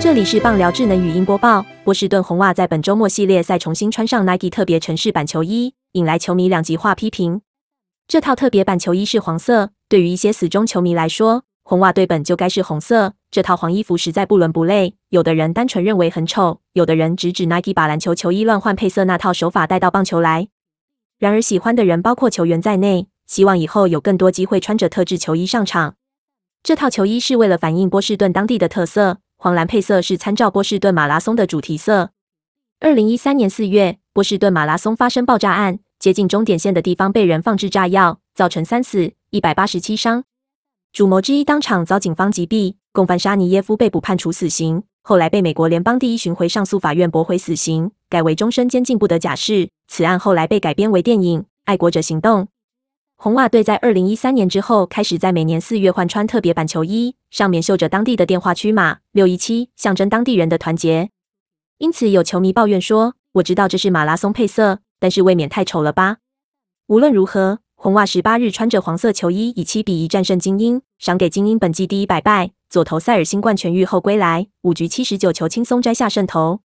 这里是棒聊智能语音播报。波士顿红袜在本周末系列赛重新穿上 Nike 特别城市版球衣，引来球迷两极化批评。这套特别版球衣是黄色，对于一些死忠球迷来说，红袜队本就该是红色。这套黄衣服实在不伦不类。有的人单纯认为很丑，有的人直指 Nike 把篮球球衣乱换配色那套手法带到棒球来。然而，喜欢的人包括球员在内，希望以后有更多机会穿着特制球衣上场。这套球衣是为了反映波士顿当地的特色。黄蓝配色是参照波士顿马拉松的主题色。二零一三年四月，波士顿马拉松发生爆炸案，接近终点线的地方被人放置炸药，造成三死一百八十七伤。主谋之一当场遭警方击毙，共犯沙尼耶夫被捕判处死刑，后来被美国联邦第一巡回上诉法院驳回死刑，改为终身监禁不得假释。此案后来被改编为电影《爱国者行动》。红袜队在二零一三年之后，开始在每年四月换穿特别版球衣，上面绣着当地的电话区码六一七，象征当地人的团结。因此，有球迷抱怨说：“我知道这是马拉松配色，但是未免太丑了吧？”无论如何，红袜十八日穿着黄色球衣，以七比一战胜精英，赏给精英本季第一百败。左投塞尔新冠痊愈后归来，五局七十九球轻松摘下胜投。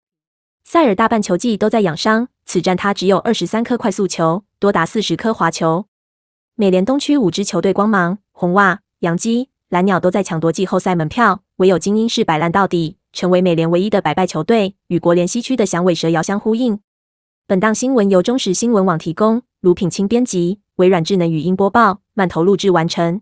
塞尔大半球季都在养伤，此战他只有二十三颗快速球，多达四十颗滑球。美联东区五支球队，光芒、红袜、洋基、蓝鸟都在抢夺季后赛门票，唯有精英是摆烂到底，成为美联唯一的百败球队，与国联西区的响尾蛇遥相呼应。本档新闻由中时新闻网提供，卢品清编辑，微软智能语音播报，慢投录制完成。